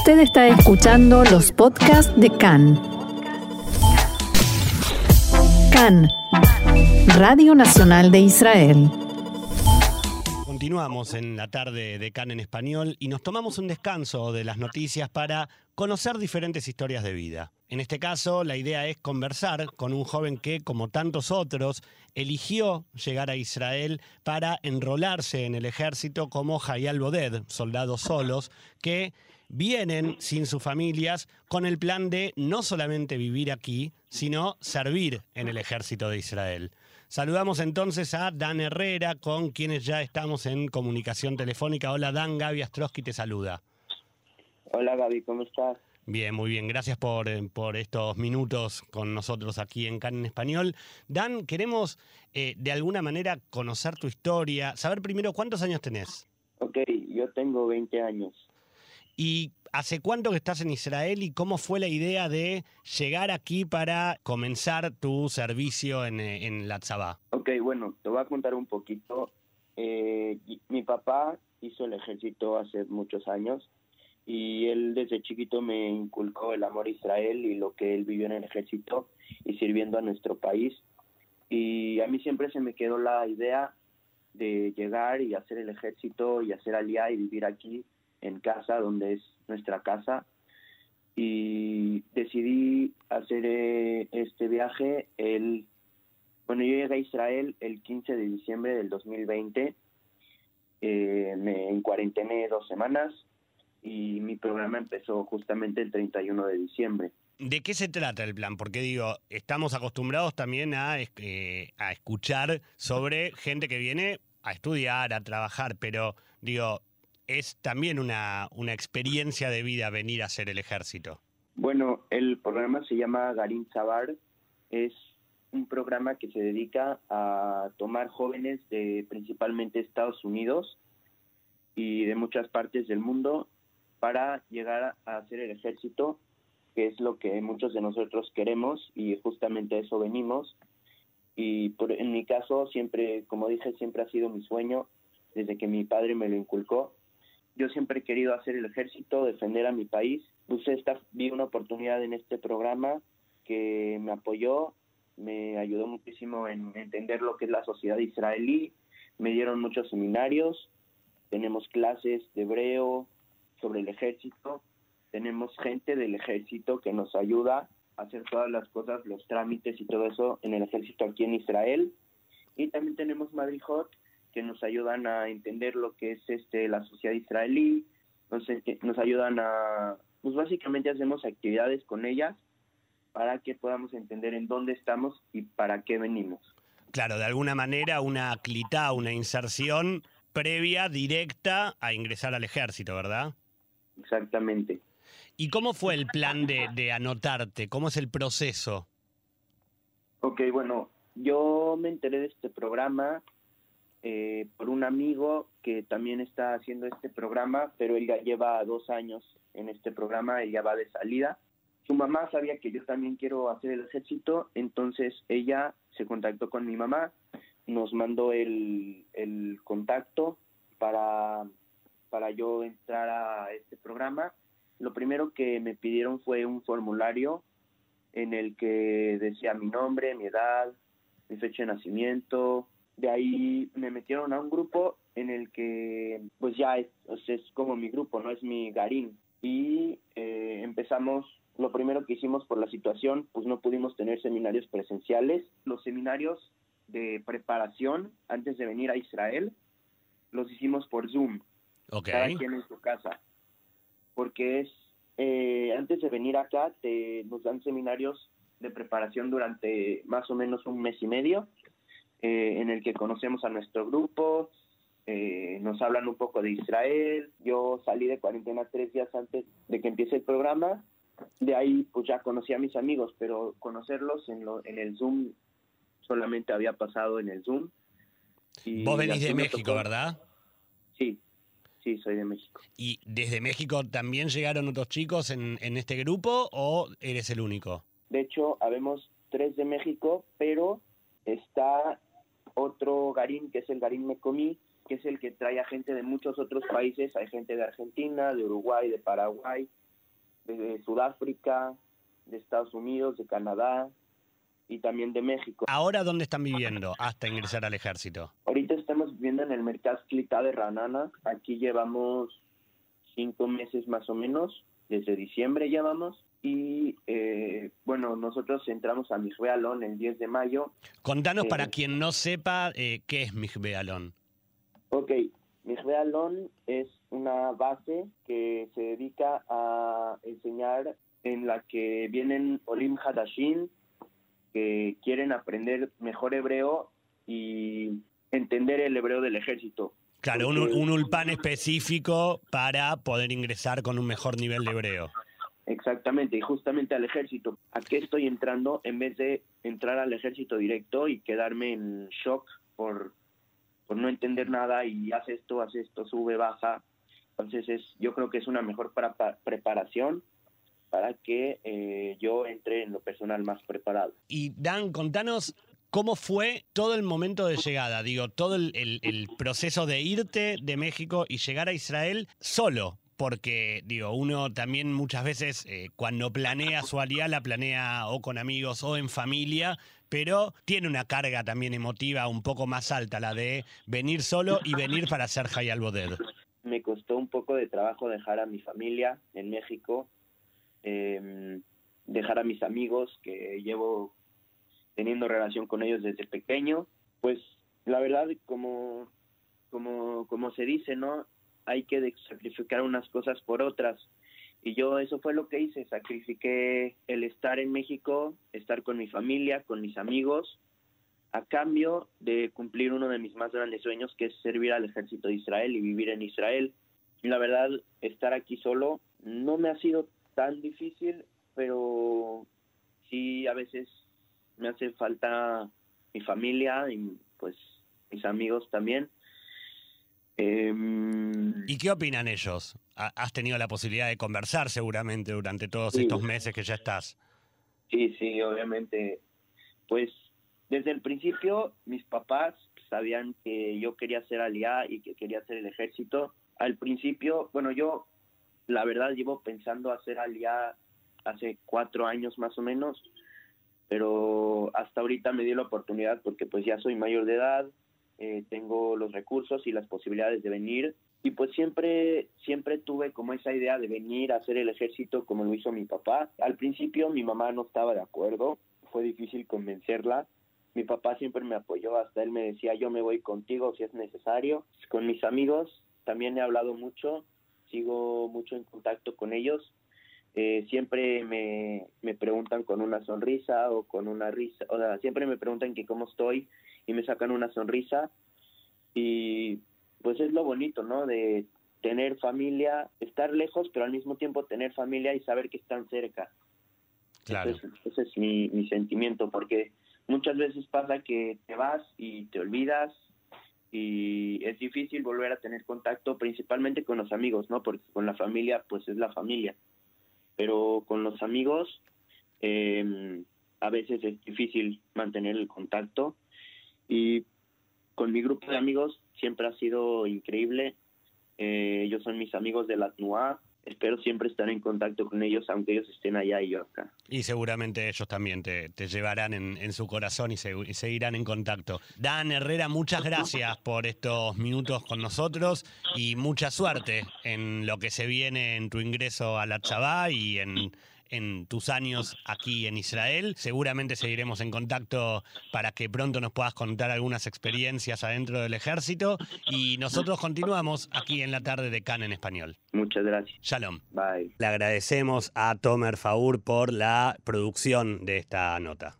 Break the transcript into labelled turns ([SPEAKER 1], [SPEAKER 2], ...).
[SPEAKER 1] Usted está escuchando los podcasts de CAN. CAN, Radio Nacional de Israel.
[SPEAKER 2] Continuamos en la tarde de CAN en español y nos tomamos un descanso de las noticias para conocer diferentes historias de vida. En este caso, la idea es conversar con un joven que, como tantos otros, eligió llegar a Israel para enrolarse en el ejército como Hayal Boded, soldados solos, que vienen sin sus familias con el plan de no solamente vivir aquí, sino servir en el ejército de Israel. Saludamos entonces a Dan Herrera, con quienes ya estamos en comunicación telefónica. Hola Dan, Gaby Astrosky te saluda.
[SPEAKER 3] Hola Gaby, ¿cómo estás?
[SPEAKER 2] Bien, muy bien. Gracias por, eh, por estos minutos con nosotros aquí en CAN en Español. Dan, queremos eh, de alguna manera conocer tu historia, saber primero cuántos años tenés.
[SPEAKER 3] Ok, yo tengo 20 años.
[SPEAKER 2] ¿Y hace cuánto que estás en Israel y cómo fue la idea de llegar aquí para comenzar tu servicio en, eh, en la Tzabá?
[SPEAKER 3] Ok, bueno, te voy a contar un poquito. Eh, mi papá hizo el ejército hace muchos años y él desde chiquito me inculcó el amor a Israel y lo que él vivió en el ejército y sirviendo a nuestro país. Y a mí siempre se me quedó la idea de llegar y hacer el ejército y hacer alía y vivir aquí en casa, donde es nuestra casa. Y decidí hacer eh, este viaje el bueno, yo llegué a Israel el 15 de diciembre del 2020. Eh, me en cuarentené dos semanas y mi programa empezó justamente el 31 de diciembre.
[SPEAKER 2] ¿De qué se trata el plan? Porque digo, estamos acostumbrados también a, eh, a escuchar sobre gente que viene a estudiar, a trabajar, pero digo, es también una, una experiencia de vida venir a hacer el ejército.
[SPEAKER 3] Bueno, el programa se llama Garin Zabar. Es un programa que se dedica a tomar jóvenes de principalmente Estados Unidos y de muchas partes del mundo para llegar a hacer el ejército, que es lo que muchos de nosotros queremos y justamente eso venimos. Y por, en mi caso, siempre, como dije, siempre ha sido mi sueño desde que mi padre me lo inculcó. Yo siempre he querido hacer el ejército, defender a mi país. Pues esta, vi una oportunidad en este programa que me apoyó, me ayudó muchísimo en entender lo que es la sociedad israelí. Me dieron muchos seminarios, tenemos clases de hebreo sobre el ejército, tenemos gente del ejército que nos ayuda a hacer todas las cosas, los trámites y todo eso en el ejército aquí en Israel. Y también tenemos Madrijot que nos ayudan a entender lo que es este la sociedad israelí, nos, nos ayudan a, pues básicamente hacemos actividades con ellas para que podamos entender en dónde estamos y para qué venimos.
[SPEAKER 2] Claro, de alguna manera una clitá, una inserción previa, directa a ingresar al ejército, ¿verdad?
[SPEAKER 3] Exactamente.
[SPEAKER 2] ¿Y cómo fue el plan de, de anotarte? ¿Cómo es el proceso?
[SPEAKER 3] Ok, bueno, yo me enteré de este programa eh, por un amigo que también está haciendo este programa, pero él ya lleva dos años en este programa, él ya va de salida. Su mamá sabía que yo también quiero hacer el ejército, entonces ella se contactó con mi mamá, nos mandó el, el contacto para, para yo entrar a este programa. Lo primero que me pidieron fue un formulario en el que decía mi nombre, mi edad, mi fecha de nacimiento. De ahí me metieron a un grupo en el que, pues ya es, o sea, es como mi grupo, no es mi garín. Y eh, empezamos, lo primero que hicimos por la situación, pues no pudimos tener seminarios presenciales. Los seminarios de preparación antes de venir a Israel los hicimos por Zoom,
[SPEAKER 2] Ok.
[SPEAKER 3] cada quien en su casa. Porque es, eh, antes de venir acá, te, nos dan seminarios de preparación durante más o menos un mes y medio, eh, en el que conocemos a nuestro grupo, eh, nos hablan un poco de Israel. Yo salí de cuarentena tres días antes de que empiece el programa. De ahí, pues ya conocí a mis amigos, pero conocerlos en, lo, en el Zoom solamente había pasado en el Zoom. Y
[SPEAKER 2] Vos venís de México,
[SPEAKER 3] tocó.
[SPEAKER 2] ¿verdad?
[SPEAKER 3] Sí, sí, soy de México.
[SPEAKER 2] ¿Y desde México también llegaron otros chicos en, en este grupo o eres el único?
[SPEAKER 3] De hecho, habemos tres de México, pero está otro Garín, que es el Garín Mecomí, que es el que trae a gente de muchos otros países. Hay gente de Argentina, de Uruguay, de Paraguay, de Sudáfrica, de Estados Unidos, de Canadá y también de México.
[SPEAKER 2] ¿Ahora dónde están viviendo hasta ingresar al ejército?
[SPEAKER 3] Ahorita estamos viviendo en el Mercado Clita de Ranana. Aquí llevamos cinco meses más o menos, desde diciembre llevamos. Y eh, bueno, nosotros entramos a Mijbe Alon el 10 de mayo.
[SPEAKER 2] Contanos
[SPEAKER 3] Eh,
[SPEAKER 2] para quien no sepa eh, qué es Mijbe Alon.
[SPEAKER 3] Ok, Mijbe Alon es una base que se dedica a enseñar en la que vienen Olim Hadashin que quieren aprender mejor hebreo y entender el hebreo del ejército.
[SPEAKER 2] Claro, un, un ulpan específico para poder ingresar con un mejor nivel de hebreo.
[SPEAKER 3] Exactamente, y justamente al ejército. ¿A qué estoy entrando en vez de entrar al ejército directo y quedarme en shock por, por no entender nada y haz esto, haz esto, sube, baja? Entonces es, yo creo que es una mejor para- pa- preparación para que eh, yo entre en lo personal más preparado.
[SPEAKER 2] Y Dan, contanos cómo fue todo el momento de llegada, digo, todo el, proceso de irte de México y llegar a Israel solo. Porque, digo, uno también muchas veces eh, cuando planea su alía la planea o con amigos o en familia, pero tiene una carga también emotiva un poco más alta, la de venir solo y venir para ser Hayal Boded.
[SPEAKER 3] me costó un poco de trabajo dejar a mi familia en México, eh, dejar a mis amigos que llevo teniendo relación con ellos desde pequeño. Pues la verdad, como, como, como se dice, ¿no? Hay que sacrificar unas cosas por otras. Y yo eso fue lo que hice, sacrifiqué el estar en México, estar con mi familia, con mis amigos, a cambio de cumplir uno de mis más grandes sueños, que es servir al ejército de Israel y vivir en Israel. Y la verdad, estar aquí solo no me ha sido tan difícil, pero sí a veces me hace falta mi familia y pues mis amigos también. Em,
[SPEAKER 2] ¿Y qué opinan ellos? Ha- Has tenido la posibilidad de conversar seguramente durante todos
[SPEAKER 3] Sí.
[SPEAKER 2] estos meses que ya estás.
[SPEAKER 3] Sí, sí, obviamente. Pues desde el principio mis papás sabían que yo quería ser aliá y que quería hacer el ejército. Al principio, bueno, yo la verdad llevo pensando hacer aliá hace cuatro años más o menos, pero hasta ahorita me dio la oportunidad porque pues ya soy mayor de edad, eh, tengo los recursos y las posibilidades de venir y pues siempre siempre tuve como esa idea de venir a hacer el ejército como lo hizo mi papá. Al principio mi mamá no estaba de acuerdo, fue difícil convencerla. Mi papá siempre me apoyó, hasta él me decía, yo me voy contigo si es necesario. Con mis amigos también he hablado mucho, sigo mucho en contacto con ellos. Eh, siempre me, me preguntan con una sonrisa o con una risa, o sea, siempre me preguntan que cómo estoy y me sacan una sonrisa. Y pues es lo bonito, ¿no? De tener familia, estar lejos, pero al mismo tiempo tener familia y saber que están cerca.
[SPEAKER 2] Claro.
[SPEAKER 3] Ese es, ese es mi, mi sentimiento, porque muchas veces pasa que te vas y te olvidas y es difícil volver a tener contacto principalmente con los amigos, ¿no? Porque con la familia, pues es la familia. Pero con los amigos, eh, a veces es difícil mantener el contacto. Y con mi grupo de amigos siempre ha sido increíble. Eh, ellos son mis amigos de la TNUA. Espero siempre estar en contacto con ellos, aunque ellos estén allá y yo acá.
[SPEAKER 2] Y seguramente ellos también te, llevarán en, en su corazón y, se- y seguirán en contacto. Dan Herrera, muchas gracias por estos minutos con nosotros y mucha suerte en lo que se viene en tu ingreso a la Chabá y en, en tus años aquí en Israel. Seguramente seguiremos en contacto para que pronto nos puedas contar algunas experiencias adentro del ejército y nosotros continuamos aquí en la tarde de Can en español.
[SPEAKER 3] Muchas gracias.
[SPEAKER 2] Shalom.
[SPEAKER 3] Bye.
[SPEAKER 2] Le agradecemos a Tomer Faur por la producción de esta nota.